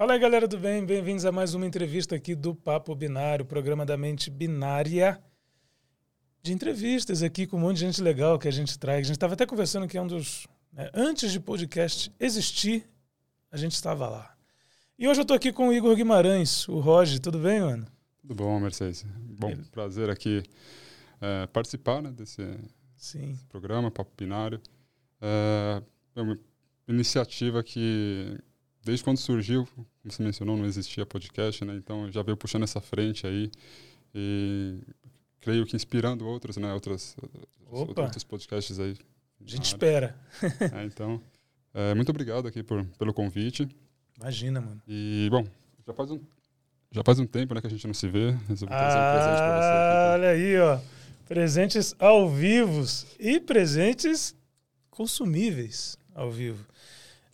Fala aí, galera do bem, bem-vindos a mais uma entrevista aqui do Papo Binário, programa da mente binária de entrevistas aqui com um monte de gente legal que a gente traz. A gente estava até conversando que é um dos. Né, antes de podcast existir, a gente estava lá. E hoje eu estou aqui com o Igor Guimarães, o Roger. Tudo bem, mano? Tudo bom, Mercedes. Bom, Ele... prazer aqui é, participar né, desse, Sim. programa, Papo Binário. É, é uma iniciativa que desde quando surgiu, como você mencionou, não existia podcast, né? Então já veio puxando essa frente aí e creio que inspirando outros, né? Outras, outros podcasts aí. A gente espera. é, então, é, muito obrigado aqui por, pelo convite. Imagina, mano. E, bom, já faz um, já faz um tempo né, que a gente não se vê. Resolvi trazer ah, um presente pra você. Aqui, então. Olha aí, ó. Presentes ao vivo e presentes consumíveis ao vivo.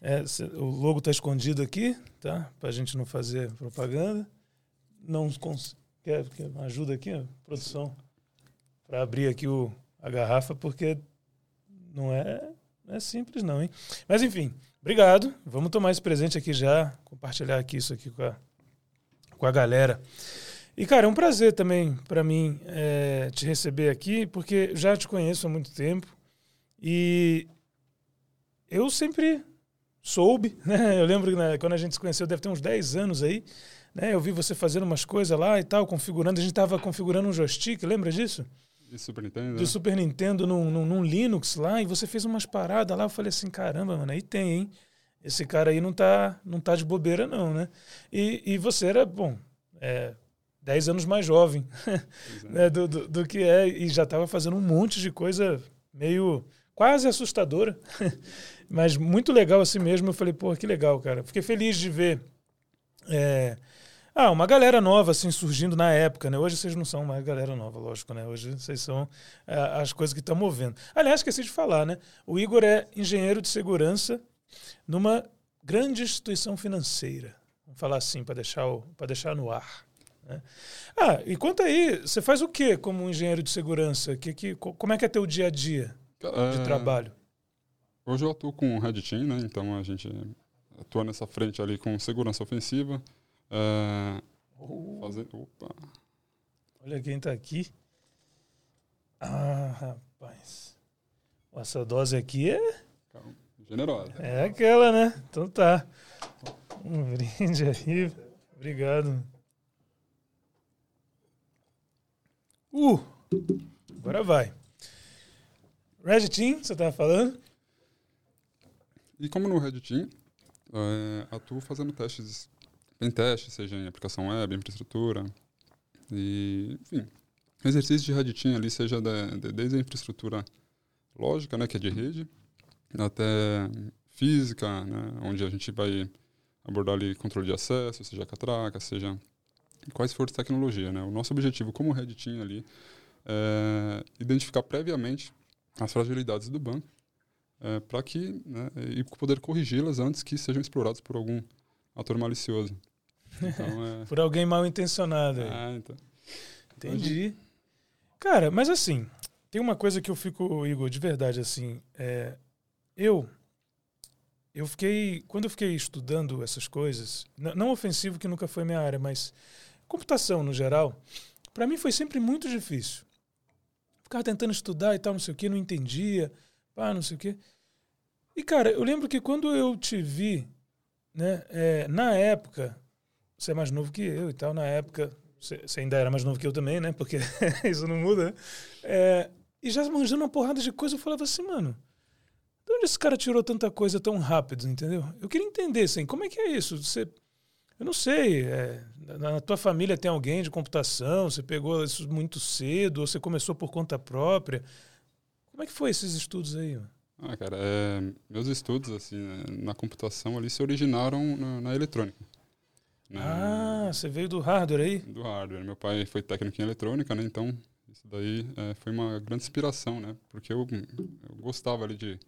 É, o logo está escondido aqui, tá? Para a gente não fazer propaganda. Não quer, ajuda aqui, produção, para abrir aqui o, a garrafa, porque não é, não é simples não, hein? Mas enfim, obrigado. Vamos tomar esse presente aqui já, compartilhar aqui isso aqui com a, com a galera. E, cara, é um prazer também para mim é, te receber aqui, porque já te conheço há muito tempo e eu sempre soube, né? Eu lembro que né, quando a gente se conheceu, deve ter uns 10 anos aí, né? Eu vi você fazendo umas coisas lá e tal, configurando. A gente estava configurando um joystick, lembra disso? De Super Nintendo? Do né? Super Nintendo num, num, num, Linux lá, e você fez umas paradas lá. Eu falei assim: caramba, mano, aí tem, hein? Esse cara aí não tá, não tá de bobeira, não, né? E, e você era, bom, é, 10 anos mais jovem é. né, do, do, do, que é, e já estava fazendo um monte de coisa meio quase assustadora. Mas muito legal assim mesmo. Eu falei, pô, que legal, cara. Fiquei feliz de ver. É, ah, uma galera nova assim surgindo na época, né? Hoje vocês não são uma galera nova, lógico, né? Hoje vocês são é, as coisas que estão movendo. Aliás, esqueci de falar, né? O Igor é engenheiro de segurança numa grande instituição financeira. Vamos falar assim para deixar deixar no ar. Né? Ah, e conta aí, você faz o que como engenheiro de segurança? Que, que, como é que é teu dia a dia de é... trabalho? Hoje eu atuo com o Red Team, né? Então a gente atua nessa frente ali com segurança ofensiva. É, oh. fazer, opa. Olha quem está aqui. Ah, rapaz. Essa dose aqui é. Generosa. É aquela, né? Então tá. Um brinde aí. Obrigado. Uh! Agora vai. Red Team, você estava falando? E como no Red Team, é, atuo fazendo testes, em testes, seja em aplicação web, infraestrutura, e, enfim, exercício de Red Team ali, seja de, de, desde a infraestrutura lógica, né, que é de rede, até física, né, onde a gente vai abordar ali controle de acesso, seja catraca, seja quais forem as tecnologias, né. O nosso objetivo como Red Team ali é identificar previamente as fragilidades do banco é, para que né, e poder corrigi-las antes que sejam explorados por algum ator malicioso. Então, é... por alguém mal intencionado. Ah, então. Entendi. Cara, mas assim, tem uma coisa que eu fico, Igor, de verdade, assim, é, eu eu fiquei, quando eu fiquei estudando essas coisas, não ofensivo que nunca foi minha área, mas computação no geral, para mim foi sempre muito difícil. Ficava tentando estudar e tal, não sei o que, não entendia pá, não sei o quê. E, cara, eu lembro que quando eu te vi, né, é, na época, você é mais novo que eu e tal, na época, você, ainda era mais novo que eu também, né, porque isso não muda? É, e já manjando uma porrada de coisa, eu falava assim, mano, de onde esse cara tirou tanta coisa tão rápido, entendeu? Eu queria entender, assim, como é que é isso? Você, eu não sei, é, na tua família tem alguém de computação, você pegou isso muito cedo, ou você começou por conta própria? Como é que foi esses estudos aí? Ah, cara, é, meus estudos assim na computação ali se originaram na, na eletrônica. Né? Ah, você veio do hardware aí? Do hardware. Meu pai foi técnico em eletrônica, né? Então isso daí é, foi uma grande inspiração, né? Porque eu, eu gostava ali de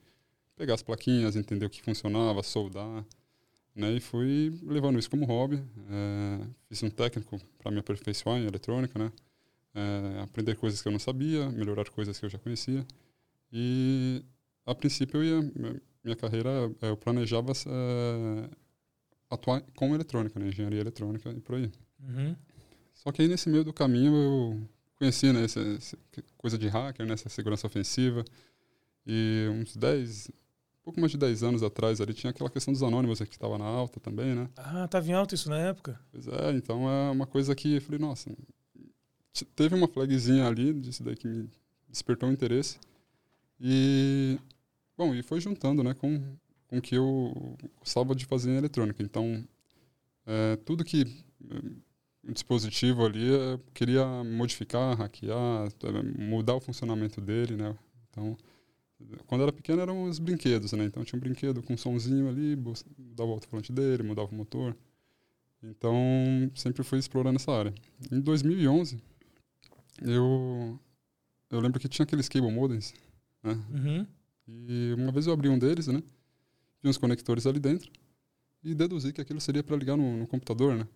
pegar as plaquinhas, entender o que funcionava, soldar, né? E fui levando isso como hobby. É, fiz um técnico para me aperfeiçoar em eletrônica, né? É, aprender coisas que eu não sabia, melhorar coisas que eu já conhecia. E a princípio eu ia, minha carreira, eu planejava é, atuar com eletrônica, né? Engenharia eletrônica e por aí. Uhum. Só que aí nesse meio do caminho eu conheci, né? Essa, essa coisa de hacker, né? Essa segurança ofensiva. E uns 10, pouco mais de 10 anos atrás ali tinha aquela questão dos anônimos que estava na alta também, né? Ah, estava em alta isso na época? Pois é, então é uma coisa que eu falei, nossa, teve uma flagzinha ali disso daí que me despertou o interesse. E, bom, e foi juntando, né, com, com o que eu gostava de fazer em eletrônica. Então, é, tudo que o dispositivo ali eu queria modificar, hackear, mudar o funcionamento dele, né? Então, quando era pequeno eram os brinquedos, né? Então tinha um brinquedo com um somzinho ali, mudava o alto-falante dele, mudava o motor. Então sempre fui explorando essa área. Em 2011, eu eu lembro que tinha aqueles cable modems, né? Uhum. E uma vez eu abri um deles, né? Vi uns conectores ali dentro e deduzi que aquilo seria para ligar no, no, computador, né?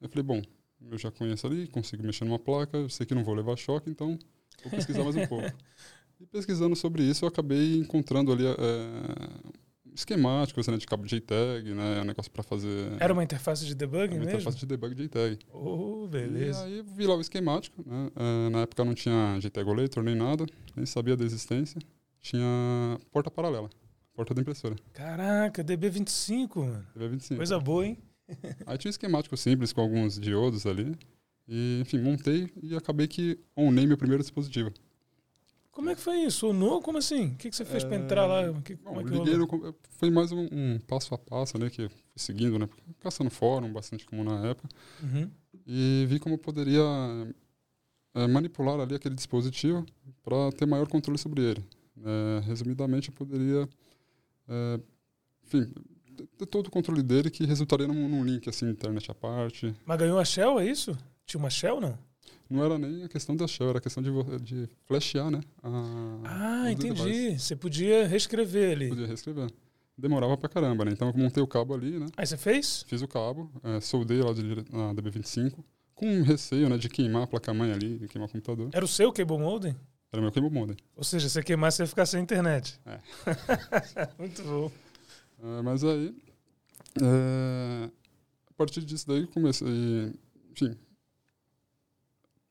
Eu falei, bom, eu já conheço ali, consigo mexer numa placa, sei que não vou levar choque, então vou pesquisar mais um pouco. E pesquisando sobre isso, eu acabei encontrando ali é, esquemáticos né, de cabo JTAG, né, um negócio para fazer... Era uma interface de debug uma mesmo? interface de debug JTAG. Oh, beleza. E aí vi lá o esquemático, né, é, na época não tinha JTAG Olator nem nada, nem sabia da existência. Tinha porta paralela, porta da impressora. Caraca, DB25, mano. DB25. Coisa boa, hein? aí tinha um esquemático simples com alguns diodos ali. E, enfim, montei e acabei que onei meu primeiro dispositivo. Como é que foi isso? Unou? Como assim? O que, que você fez é... para entrar lá? Que, Bom, é que liguei no, foi mais um, um, passo a passo, né? Que fui seguindo, né? Caçando fórum, bastante comum na época. Uhum. E vi como eu poderia é, manipular ali aquele dispositivo para ter maior controle sobre ele. É, resumidamente, eu poderia, é, enfim, ter todo o controle dele que resultaria num, num link, assim, internet à parte. Mas ganhou a Shell, é isso? Tinha uma Shell, não? Não era nem a questão da shell, era a questão de, de flashear, né? A, ah, entendi. Você podia reescrever ali. Podia reescrever. Demorava pra caramba, né? Então eu montei o cabo ali, né? Aí você fez? Fiz o cabo, é, soldei lá de, na DB25, com receio, né, de queimar a placa-mãe ali, de queimar o computador. Era o seu cable modem? Era o meu cable modem. Ou seja, se queimar, você ia ficar sem internet. É. Muito bom. É, mas aí, é, a partir disso daí, comecei, enfim,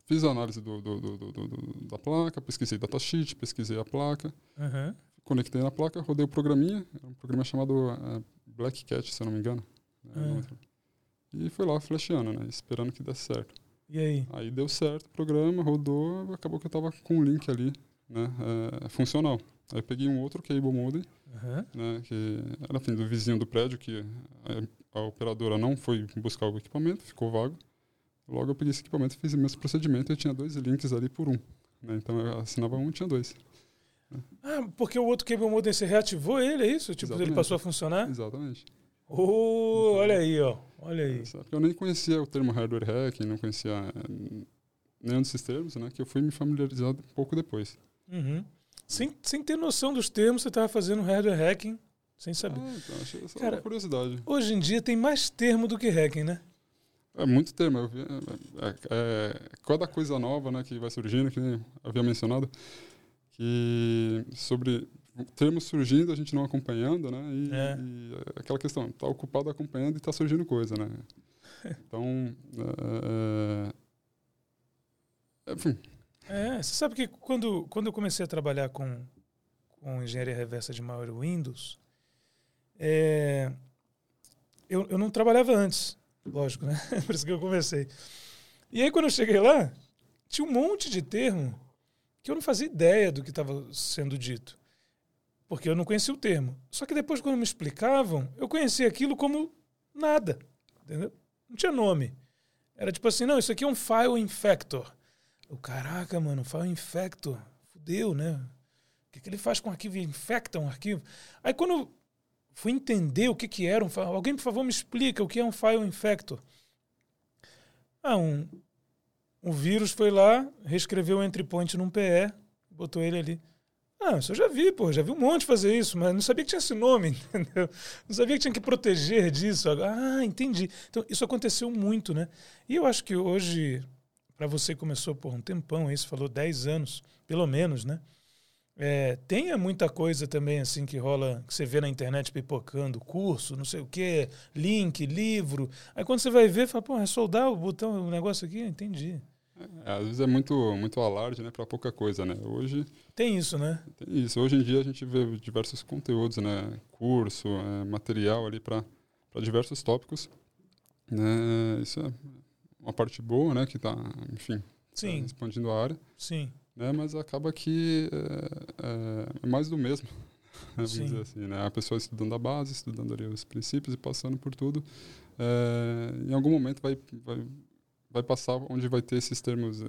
Fiz a análise do, do, do, da placa, pesquisei datasheet, pesquisei a placa, uhum. conectei na placa, rodei o programinha, um programa chamado uh, Black Cat, se eu não me engano. Né, uhum. E foi lá flasheando, né, esperando que desse certo. E aí? Aí deu certo o programa, rodou, acabou que eu estava com um link ali, né, é, funcional. Aí eu peguei um outro cable modem, uhum. né, que era assim, do vizinho do prédio, que a, a operadora não foi buscar o equipamento, ficou vago. Logo eu peguei esse equipamento fiz o mesmo procedimento e tinha dois links ali por um. Né? Então eu assinava um tinha dois. Ah, porque o outro cable modem você reativou ele, é isso? Tipo, Exatamente. ele passou a funcionar? Exatamente. Oh, então, olha aí, ó. Olha aí. Eu nem conhecia o termo hardware hacking, não conhecia eh, nenhum desses termos, né? Que eu fui me familiarizar um pouco depois. Uhum. Sem, sem ter noção dos termos, você estava fazendo hardware hacking sem saber. Ah, então, achei essa Cara, curiosidade. Hoje em dia tem mais termo do que hacking, né? É muito termo. É, é, é, cada coisa nova né, que vai surgindo, que eu havia mencionado, que sobre termos surgindo, a gente não acompanhando, né? E, é. e aquela questão, tá ocupado acompanhando e tá surgindo coisa, né? Então, é, é, enfim. É, você sabe que quando, quando eu comecei a trabalhar com, com engenharia reversa de malware Windows, é, eu, eu não trabalhava antes. Lógico, né? Por isso que eu comecei. E aí, quando eu cheguei lá, tinha um monte de termo que eu não fazia ideia do que estava sendo dito. Porque eu não conhecia o termo. Só que depois, quando me explicavam, eu conhecia aquilo como nada. Entendeu? Não tinha nome. Era tipo assim, não, isso aqui é um file infector. O caraca, mano, file infector. Fudeu, né? O que, que ele faz com um arquivo? Infecta um arquivo. Aí quando fui entender o que, que era um. Alguém, por favor, me explica o que é um file infector. Ah, um, um vírus foi lá, reescreveu o entry point num PE, botou ele ali. Ah, isso eu já vi, pô, já vi um monte fazer isso, mas não sabia que tinha esse nome, entendeu? Não sabia que tinha que proteger disso. Ah, entendi. Então, isso aconteceu muito, né? E eu acho que hoje, para você começou por um tempão aí, você falou 10 anos, pelo menos, né? É, tenha muita coisa também assim que rola, que você vê na internet pipocando, curso, não sei o quê, link, livro. Aí quando você vai ver, fala, pô, é soldar o botão, o negócio aqui, entendi. É, às vezes é muito, muito alarde, né, para pouca coisa, né? Hoje tem isso, né? Tem isso. Hoje em dia a gente vê diversos conteúdos, né, curso, é, material ali para diversos tópicos, né? Isso é uma parte boa, né, que está, enfim, Sim. Tá expandindo a área. Sim. Né, mas acaba que é, é mais do mesmo, né, vamos dizer assim, né? A pessoa estudando a base, estudando ali os princípios e passando por tudo, é, em algum momento vai, vai vai passar onde vai ter esses termos é,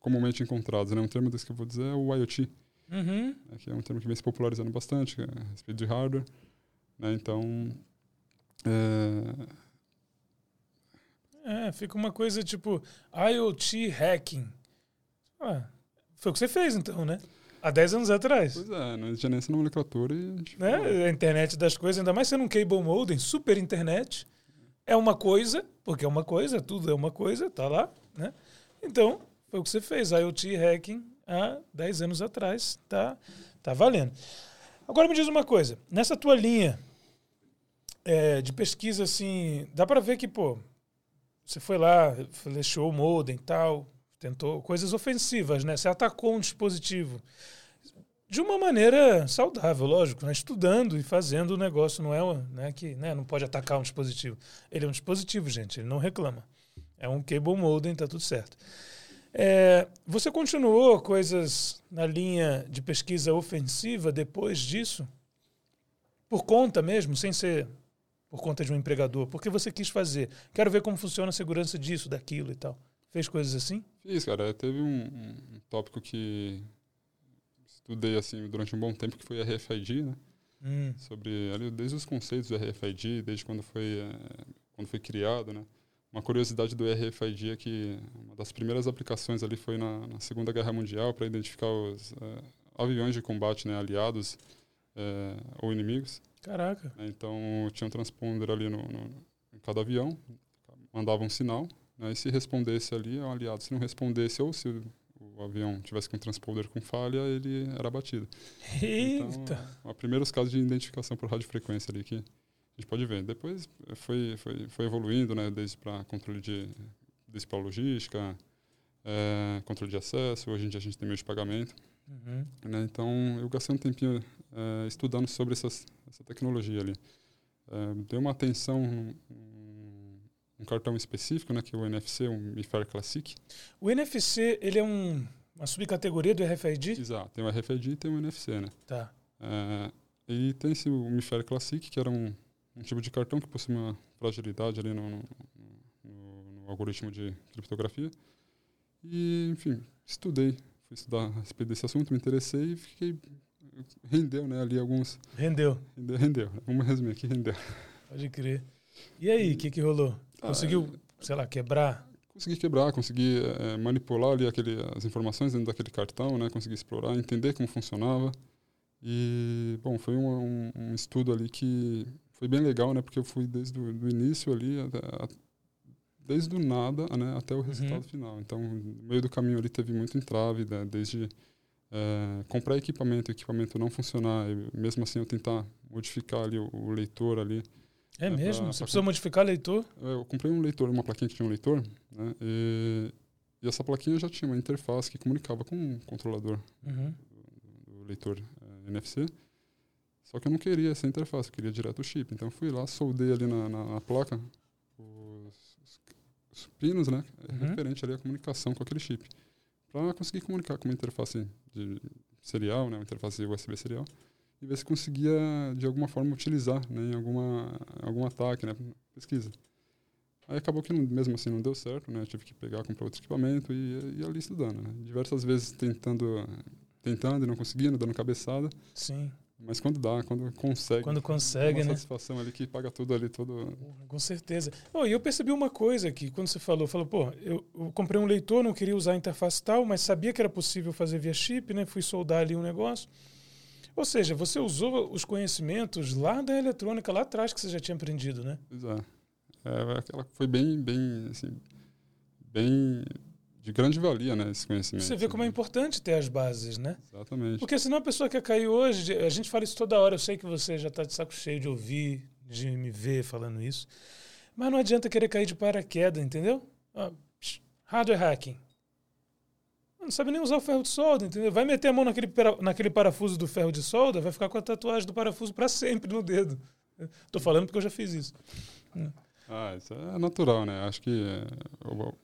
comumente encontrados. Né? Um termo desse que eu vou dizer é o IoT, Uhum. né? que é um termo que vem se popularizando bastante é a respeito de hardware. Né? Então, é, É, fica uma coisa tipo IoT hacking. Ah, foi o que você fez então, né? Há 10 anos atrás. pois é, não tinha nem essa nomenclatura e Né? A internet das coisas, ainda mais sendo um cable modem, super internet. É uma coisa, porque é uma coisa, tudo é uma coisa, tá lá, né? Então, foi o que você fez, IoT hacking há 10 anos atrás, tá, tá valendo. Agora me diz uma coisa, nessa tua linha é, de pesquisa, assim, dá para ver que, pô, você foi lá, flechou o modem e tal, tentou coisas ofensivas, né? Você atacou um dispositivo de uma maneira saudável, lógico, né? estudando e fazendo o negócio. Não é né, que né, não pode atacar um dispositivo. Ele é um dispositivo, gente, ele não reclama. É um cable modem, tá tudo certo. É, você continuou coisas na linha de pesquisa ofensiva depois disso? Por conta mesmo, sem ser por conta de um empregador? Porque você quis fazer. Quero ver como funciona a segurança disso, daquilo e tal. Fez coisas assim? Fiz, cara. Teve um, um- tópico que estudei assim durante um bom tempo que foi RFID, né? Hum, sobre ali, desde os conceitos do RFID, desde quando foi eh, quando foi criado, né? Uma curiosidade do RFID é que uma das primeiras aplicações ali foi na, na Segunda Guerra Mundial para identificar os eh, aviões de combate, né, aliados eh, ou inimigos. caraca. Então tinha um transponder ali no, no- em cada avião, mandava um sinal, né, e se respondesse ali é um aliado, se não respondesse ou se o, avião tivesse com um transponder com falha, ele era abatido. Eita. Então, primeiros casos de identificação por radiofrequência ali que a gente pode ver. Depois eh, foi, foi, foi evoluindo, né, desde para controle de desde para logística, eh, controle de acesso. Hoje em dia a gente tem meio de pagamento. Uhum. Né, então eu gastei um tempinho eh, estudando sobre essas, essa tecnologia ali. Eh, dei uma atenção num cartão específico, né, que é o NFC, o MIFARE Classic. O NFC, ele é um, uma subcategoria do RFID? Exato, tem o RFID e tem o NFC, né? Tá. É, e tem esse o Classic, que era um, um tipo de cartão que possui uma fragilidade ali no, no- no- no algoritmo de criptografia. E, enfim, estudei, fui estudar a respeito desse assunto, me interessei e fiquei. Rendeu, né? Ali alguns. Rendeu. Rendeu, rendeu. Vamos resumir aqui, rendeu. Pode crer. E aí, o que, que rolou? Ah, Conseguiu, sei lá, quebrar? Consegui quebrar, consegui eh, manipular ali aquele, as informações dentro daquele cartão, né? Consegui explorar, entender como funcionava. E, bom, foi um, um- um estudo ali que foi bem legal, né? Porque eu fui desde o início ali, até, a- desde o nada né? até o resultado final. Então, no meio do caminho ali teve muito entrave, né? desde eh, comprar equipamento, o equipamento não funcionar, e mesmo assim eu tentar modificar ali o, o leitor ali. É É, mesmo? pra- Você pra precisa modificar leitor? Eu comprei um leitor, uma plaquinha que tinha um leitor, né? E, e essa plaquinha já tinha uma interface que comunicava com o controlador Uhum. do leitor eh, NFC. Só que eu não queria essa interface, eu queria direto o chip. Então eu fui lá, soldei ali na, na- na placa os, os- os pinos, né? Uhum. Referente ali à comunicação com aquele chip. Para conseguir comunicar com uma interface de serial, né? Uma interface USB serial. E ver se conseguia, de alguma forma, utilizar né? em alguma, algum ataque, né? Pesquisa. Aí acabou que mesmo assim não deu certo, né? Tive que pegar, comprar outro equipamento e ir ali estudando, né? Diversas vezes tentando, tentando e não conseguindo, dando cabeçada. Sim. Mas quando dá, quando consegue. Quando consegue, uma né? satisfação ali que paga tudo ali, todo. Com certeza. Oh, e eu percebi uma coisa aqui, quando você falou, falou, pô, eu, eu comprei um leitor, não queria usar a interface tal, mas sabia que era possível fazer via chip, né? Fui soldar ali um negócio. Ou seja, você usou os conhecimentos lá da eletrônica, lá atrás que você já tinha aprendido, né? Pois é. É, aquela foi bem, bem, assim, bem de grande valia, né? Esse conhecimento. Você vê como é importante ter as bases, né? Exatamente. Porque senão a pessoa quer cair hoje, a gente fala isso toda hora, eu sei que você já está de saco cheio de ouvir, de me ver falando isso, mas não adianta querer cair de paraquedas, entendeu? Ah, hardware hacking. Não sabe nem usar o ferro de solda, entendeu? Vai meter a mão naquele, naquele parafuso do ferro de solda, vai ficar com a tatuagem do parafuso para sempre no dedo. Estou falando porque eu já fiz isso. Ah, isso é natural, né? Acho que o,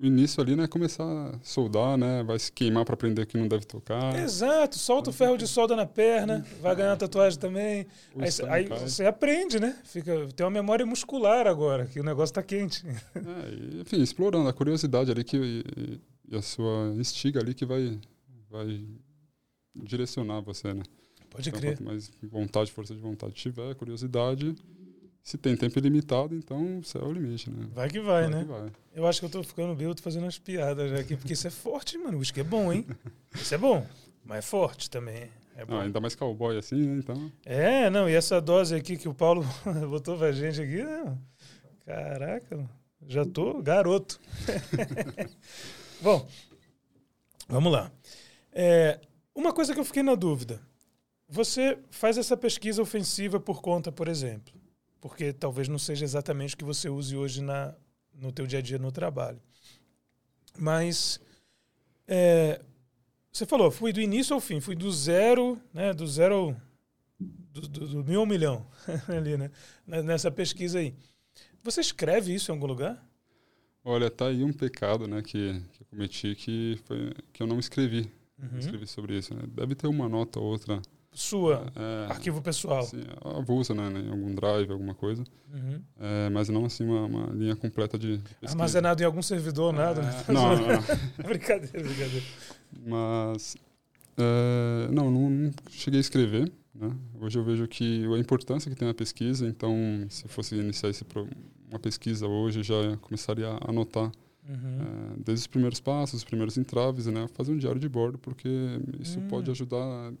o início ali, né, é começar a soldar, né? Vai se queimar para aprender que não deve tocar. Exato, solta o ferro de solda na perna, vai ganhar tatuagem também. Aí, aí você aprende, né? Fica, tem uma memória muscular agora, que o negócio está quente. É, e, enfim, explorando a curiosidade ali que e, a sua instiga ali que vai, vai direcionar você, né? Pode então, crer. Quanto mais vontade, força de vontade tiver, curiosidade, se tem tempo ilimitado, então o céu é o limite, né? Vai que vai, Vai né? que vai. Eu acho que eu tô ficando bêbado fazendo umas piadas já aqui, porque isso é forte, mano. O uísque é bom, hein? Isso é bom, mas é forte também. É bom. Ah, ainda mais cowboy assim, né? Então, É, não, e essa dose aqui que o Paulo botou pra gente aqui, não. caraca, já tô garoto. bom, vamos lá. É, uma coisa que eu fiquei na dúvida. Você faz essa pesquisa ofensiva por conta, por exemplo, porque talvez não seja exatamente o que você use hoje na, no teu dia a dia no trabalho. Mas é, você falou, fui do início ao fim, fui do zero, né, do zero do, do, do mil ao milhão ali, né, nessa pesquisa aí. Você escreve isso em algum lugar? Olha, tá aí um pecado, né, que, que eu cometi que foi que eu não escrevi, Uhum. escrevi sobre isso. Né? Deve ter uma nota ou outra, Sua, é, arquivo pessoal. assim, avulsa, né, em algum drive, alguma coisa, Uhum. é, mas não assim uma, uma linha completa de. Armazenado em algum servidor, nada, né? Não, não, não. brincadeira, brincadeira. Mas é, não, não, não cheguei a escrever. Né? Hoje eu vejo que a importância que tem a pesquisa, então se fosse iniciar esse pro- uma pesquisa hoje, já começaria a anotar Uhum. é, desde os primeiros passos, os primeiros entraves, né? fazer um diário de bordo, porque isso Hum. pode ajudar a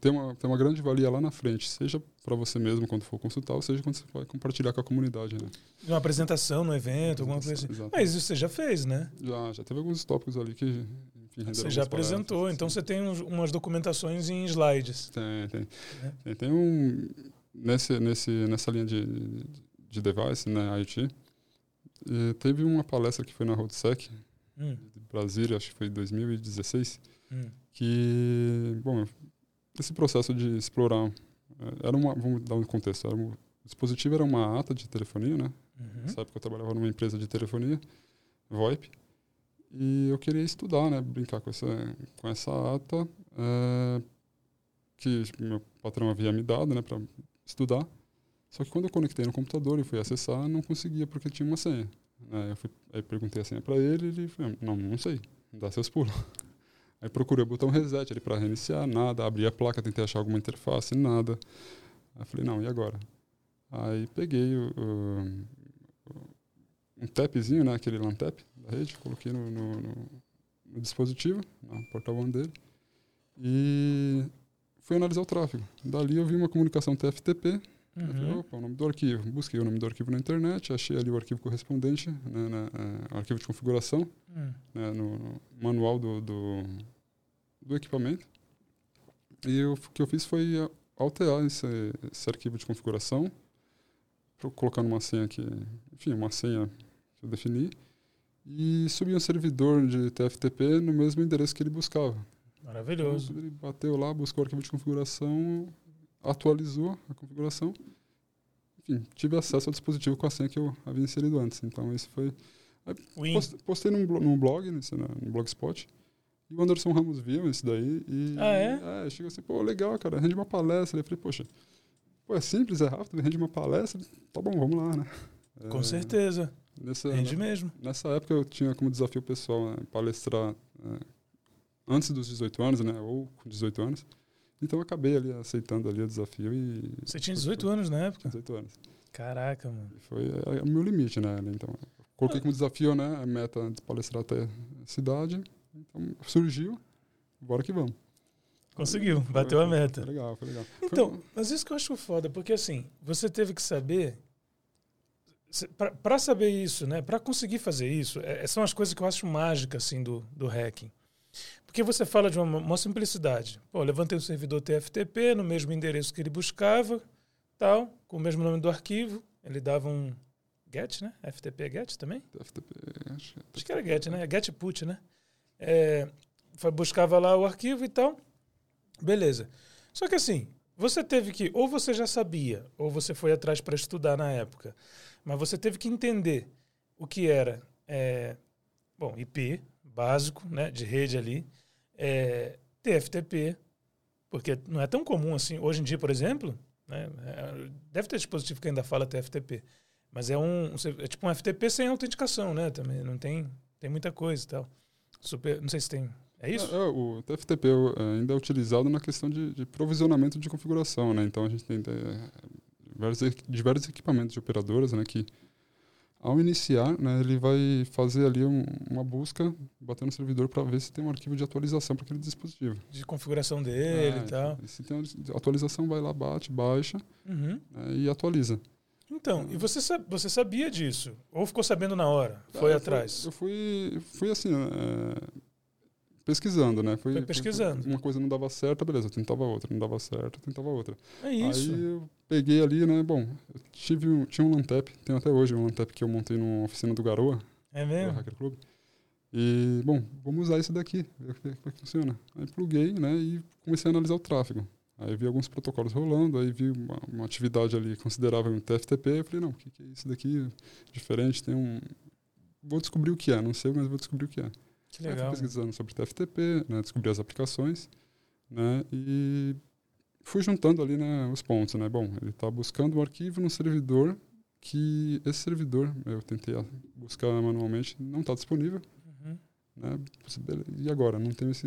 ter uma, ter uma grande valia lá na frente, seja para você mesmo quando for consultar, ou seja quando você vai compartilhar com a comunidade. Né? Uma apresentação no evento, alguma coisa assim. Exato. Mas isso você já fez, né? Já, já teve alguns tópicos ali que Você já palestras, apresentou, então sim. você tem uns- umas documentações em slides. Tem, tem. É. Tem, tem um. Nesse, nesse, nessa linha de, de device, né, IoT, eh, teve uma palestra que foi na RoadSec, Hum, de Brasília, acho que foi em 2016, hum, que, bom, esse processo de explorar, eh, era uma, vamos dar um contexto, era um, o dispositivo era uma ata de telefonia, né, uhum. nessa época eu trabalhava numa empresa de telefonia, VoIP, e eu queria estudar, né, brincar com essa, com essa ata, eh, que meu patrão havia me dado, né, para estudar. Só que quando eu conectei no computador e fui acessar, não conseguia porque tinha uma senha. Né, eu fui, aí perguntei a senha para ele, ele falou, não, não sei, dá seus pulos. Aí procurei o botão reset ali para reiniciar, nada, abri a placa, tentei achar alguma interface, nada. Aí falei, não, e agora? Aí peguei o, o- um tapzinho, né, aquele LAN-tap da rede, coloquei no, no- no- no dispositivo, na porta-one dele, e fui analisar o tráfego. Dali eu vi uma comunicação TFTP, eu falei, Uhum. opa, o nome do arquivo. Busquei o nome do arquivo na internet, achei ali o arquivo correspondente, né, na- o arquivo de configuração, Hum. né, no, no manual do, do, do equipamento. E eu- o que eu fiz foi eh, alterar esse, esse arquivo de configuração, colocando uma senha que, enfim, uma senha que eu defini, e subi um servidor de TFTP no mesmo endereço que ele buscava. Maravilhoso. Então, ele bateu lá, buscou o arquivo de configuração, atualizou a configuração. Enfim, tive acesso ao dispositivo com a senha que eu havia inserido antes. Então, esse foi. Post- Postei num, num blog, nesse, né, no Blogspot. E o Anderson Ramos viu isso daí. E, Ah, é? É, chegou assim, pô, legal, cara, rende uma palestra. Eu falei, poxa, pô, é simples, é rápido, rende uma palestra. Tá bom, vamos lá, né? Com É, certeza. Nessa, Rende mesmo. Nessa época eu tinha como desafio pessoal né, palestrar é, antes dos 18 anos, né? Ou com 18 anos. Então eu acabei ali aceitando ali o desafio e. Você tinha 18 anos na época? 18 anos. Caraca, mano. E foi é, o meu limite, né? Então, coloquei como desafio, né? A meta de palestrar até a cidade. Então surgiu, bora que vamos. Conseguiu, Foi- bateu a foi- meta. Foi legal, foi legal. Foi- Então, mas isso que eu acho foda, porque assim, você teve que saber. para saber isso, né? Para conseguir fazer isso, é, são as coisas que eu acho mágicas assim do, do hacking. Porque você fala de uma, uma simplicidade. Pô, levantei o servidor TFTP no mesmo endereço que ele buscava, tal, com o mesmo nome do arquivo. Ele dava um get, né? FTP é get também? FTP, acho. Acho que era get, né? Get put, né? É, buscava lá o arquivo e tal. Beleza. Só que assim, você teve que, ou você já sabia, ou você foi atrás para estudar na época, mas você teve que entender o que era, é, bom, IP básico, né, de rede ali, é, TFTP, porque não é tão comum assim. Hoje em dia, por exemplo, né, é, deve ter dispositivo que ainda fala TFTP, mas é um é tipo um FTP sem autenticação, né? Também não tem tem muita coisa e tal. Super, não sei se tem. É isso? É, é, o TFTP é ainda é utilizado na questão de, de, provisionamento de configuração, né? Então a gente tem diversos, diversos equipamentos de operadoras, né, que ao iniciar, né, ele vai fazer ali um, uma busca, bater no servidor para ver se tem um arquivo de atualização para aquele dispositivo. De configuração dele é, e tal. E se tem atualização, vai lá, bate, baixa uhum. né, e atualiza. Então, e você, você sabia disso? Ou ficou sabendo na hora? Foi é, atrás? eu fui, fui assim, é, pesquisando, né? Foi, foi pesquisando. Foi, uma coisa não dava certo, beleza, eu tentava outra, não dava certo, eu tentava outra. É isso. Aí eu peguei ali, né? Bom, eu tive um, tinha um Lantep, tem até hoje um Lantep que eu montei numa oficina do Garoa. É mesmo? Do Hacker Club. E, bom, vamos usar isso daqui, ver como é que funciona. Aí pluguei, né? E comecei a analisar o tráfego. Aí vi alguns protocolos rolando, aí vi uma, uma atividade ali considerável no TFTP. Eu falei, não, o que, que é isso daqui? Diferente, tem um. Vou descobrir o que é, não sei, mas vou descobrir o que é. Que legal. fui pesquisando sobre TFTP, né, descobri as aplicações, né, e fui juntando ali né, os pontos. Né? Bom, ele está buscando o um arquivo no servidor que esse servidor, eu tentei buscar manualmente, não está disponível. Uhum. Né? E agora? Não tem esse,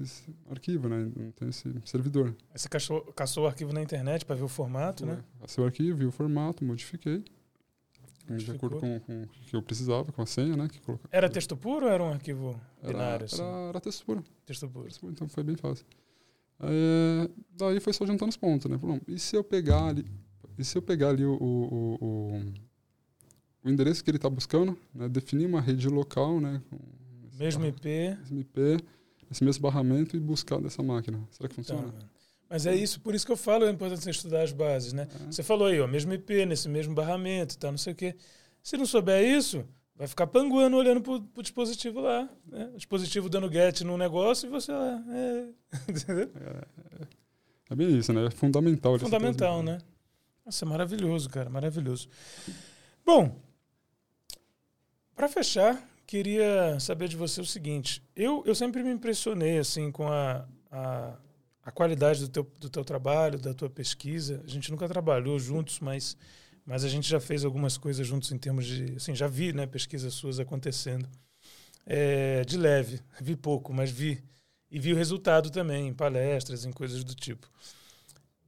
esse, arquivo, né? não tem esse servidor. Aí você caçou, caçou o arquivo na internet para ver o formato, né? Caçou o arquivo, vi o formato, modifiquei de acordo com, com o que eu precisava, com a senha, né? Que Era texto puro ou era um arquivo binário? Era, era, era texto puro. Texto puro. Texto puro. Então foi bem fácil. É, daí foi só juntando os pontos, né? Falou, e se eu pegar ali, e se eu pegar ali o, o, o, o endereço que ele está buscando, né? definir uma rede local, né? mesmo IP. Mesmo IP, esse mesmo barramento e buscar dessa máquina. Será que funciona? Então, mas é isso, por isso que eu falo a importância de estudar as bases, né? Uhum. Você falou aí, ó, mesmo IP, nesse mesmo barramento, tá, não sei o quê. Se não souber isso, vai ficar panguando olhando pro, pro dispositivo lá, né? O dispositivo dando get no negócio e você lá, é... é, é bem isso, né? É fundamental. Fundamental, né? Nossa, é maravilhoso, cara, maravilhoso. Bom, para fechar, queria saber de você o seguinte. Eu, eu sempre me impressionei, assim, com a, a a qualidade do teu, do teu trabalho, da tua pesquisa. A gente nunca trabalhou juntos, mas, mas a gente já fez algumas coisas juntos em termos de. Assim, já vi né, pesquisas suas acontecendo. É, de leve, vi pouco, mas vi. E vi o resultado também, em palestras, em coisas do tipo.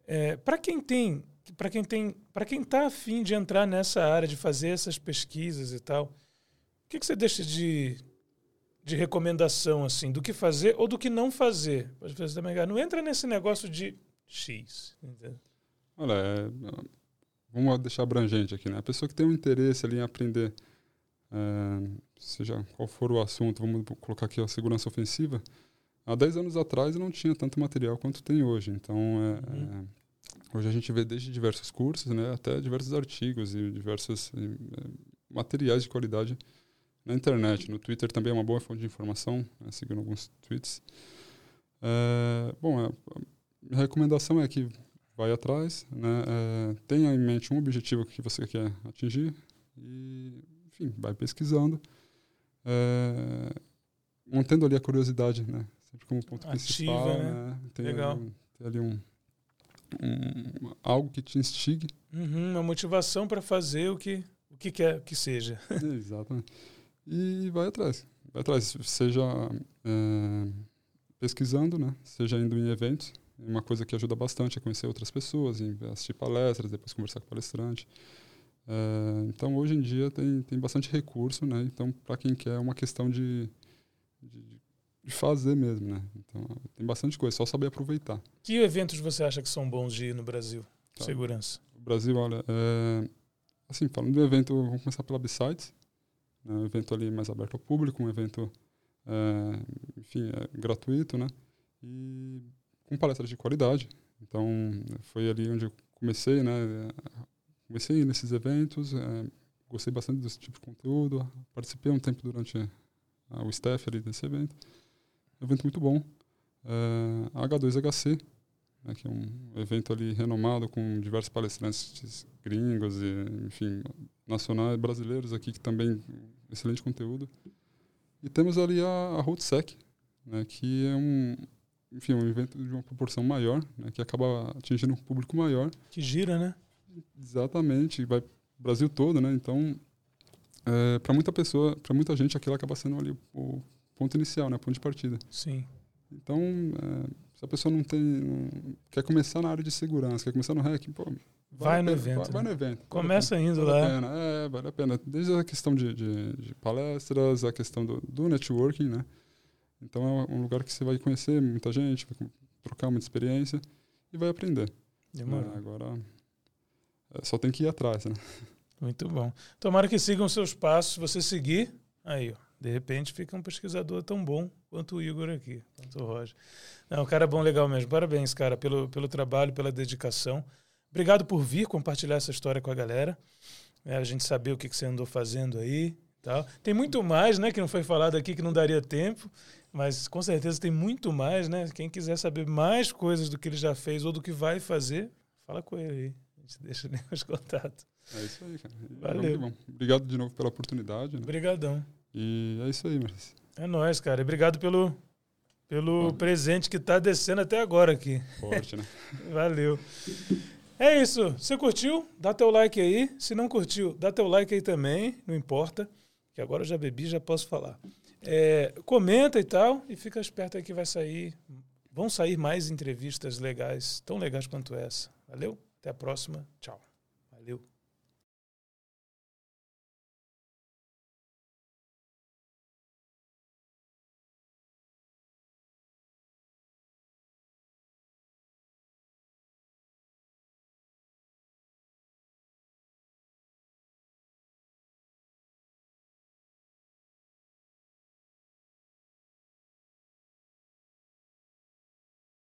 É, para quem tem. Para quem tem, para quem está afim de entrar nessa área, de fazer essas pesquisas e tal, o que, que você deixa de, de recomendação, assim, do que fazer ou do que não fazer. Pode fazer também. Não entra nesse negócio de X. Entendeu? Olha, é, vamos deixar abrangente aqui, né? A pessoa que tem um interesse ali em aprender, é, seja qual for o assunto, vamos colocar aqui a segurança ofensiva, há 10 anos atrás não tinha tanto material quanto tem hoje. Então, é, uhum. é, hoje a gente vê desde diversos cursos, né, até diversos artigos e diversos é, materiais de qualidade na internet. No Twitter também é uma boa fonte de informação, né, seguindo alguns tweets. É, bom, a, minha recomendação é que vai atrás, né, é, tenha em mente um objetivo que você quer atingir e, enfim, vai pesquisando, é, mantendo ali a curiosidade, né, sempre como ponto Ativa, principal, né? né tem Legal. Ali, tem ali um, um, algo que te instigue. Uhum, uma motivação para fazer o que, o que quer que seja. Exatamente e vai atrás. Vai atrás, seja é, pesquisando, né? seja indo em eventos. Uma coisa que ajuda bastante é conhecer outras pessoas, assistir palestras, depois conversar com o palestrante. É, então, hoje em dia, tem, tem bastante recurso, né? Então, para quem quer, é uma questão de, de, de, fazer mesmo, né? Então, tem bastante coisa, só saber aproveitar. Que eventos você acha que são bons de ir no Brasil? Tá. Segurança. O Brasil, olha, é, assim, falando do evento, vamos começar pela B-Sides, né, um evento ali mais aberto ao público, um evento, é, enfim, é, gratuito, né? E com palestras de qualidade. Então, foi ali onde eu comecei, né? Comecei nesses eventos, é, gostei bastante desse tipo de conteúdo, participei um tempo durante a, o staff ali desse evento. Evento muito bom. É, H2HC, né, que é um evento ali renomado com diversos palestrantes gringos e, enfim, nacionais brasileiros aqui que também excelente conteúdo. E temos ali a, a RoadSec, né, que é um, enfim, um evento de uma proporção maior, né, que acaba atingindo um público maior. Que gira, né? Exatamente, vai Brasil todo, né? Então, é, para muita pessoa, para muita gente, aquilo acaba sendo ali o, ponto inicial, né? O ponto de partida. Sim. Então, é, se a pessoa não tem, não, quer começar na área de segurança, quer começar no REC, pô, vai no evento. Vai, no evento. Começa vale indo vale lá. A pena, é, vale a pena. Desde a questão de, de, de palestras, a questão do, do, networking, né? Então é um lugar que você vai conhecer muita gente, vai trocar muita experiência e vai aprender. Demorou. É, agora é, só tem que ir atrás, né? Muito bom. Tomara que sigam seus passos. Você seguir, aí, ó, de repente fica um pesquisador tão bom quanto o Igor aqui, quanto o Roger. Não, o cara é bom, legal mesmo. Parabéns, cara, pelo, pelo trabalho, pela dedicação. Obrigado por vir compartilhar essa história com a galera. É, a gente saber o que, que você andou fazendo aí. Tal. Tem muito mais, né, que não foi falado aqui, que não daria tempo, mas com certeza tem muito mais, né? Quem quiser saber mais coisas do que ele já fez ou do que vai fazer, fala com ele aí. A gente deixa os contatos. É isso aí, cara. Valeu. Obrigado de novo pela oportunidade. Né? Obrigadão. E é isso aí, Marcos. É nóis, cara. Obrigado pelo, pelo presente que tá descendo até agora aqui. Forte, né? Valeu. É isso. Você curtiu? Dá teu like aí. Se não curtiu, dá teu like aí também. Não importa. Que agora eu já bebi, já posso falar. É, comenta e tal. E fica esperto aí que vai sair. Vão sair mais entrevistas legais, tão legais quanto essa. Valeu? Até a próxima. Tchau.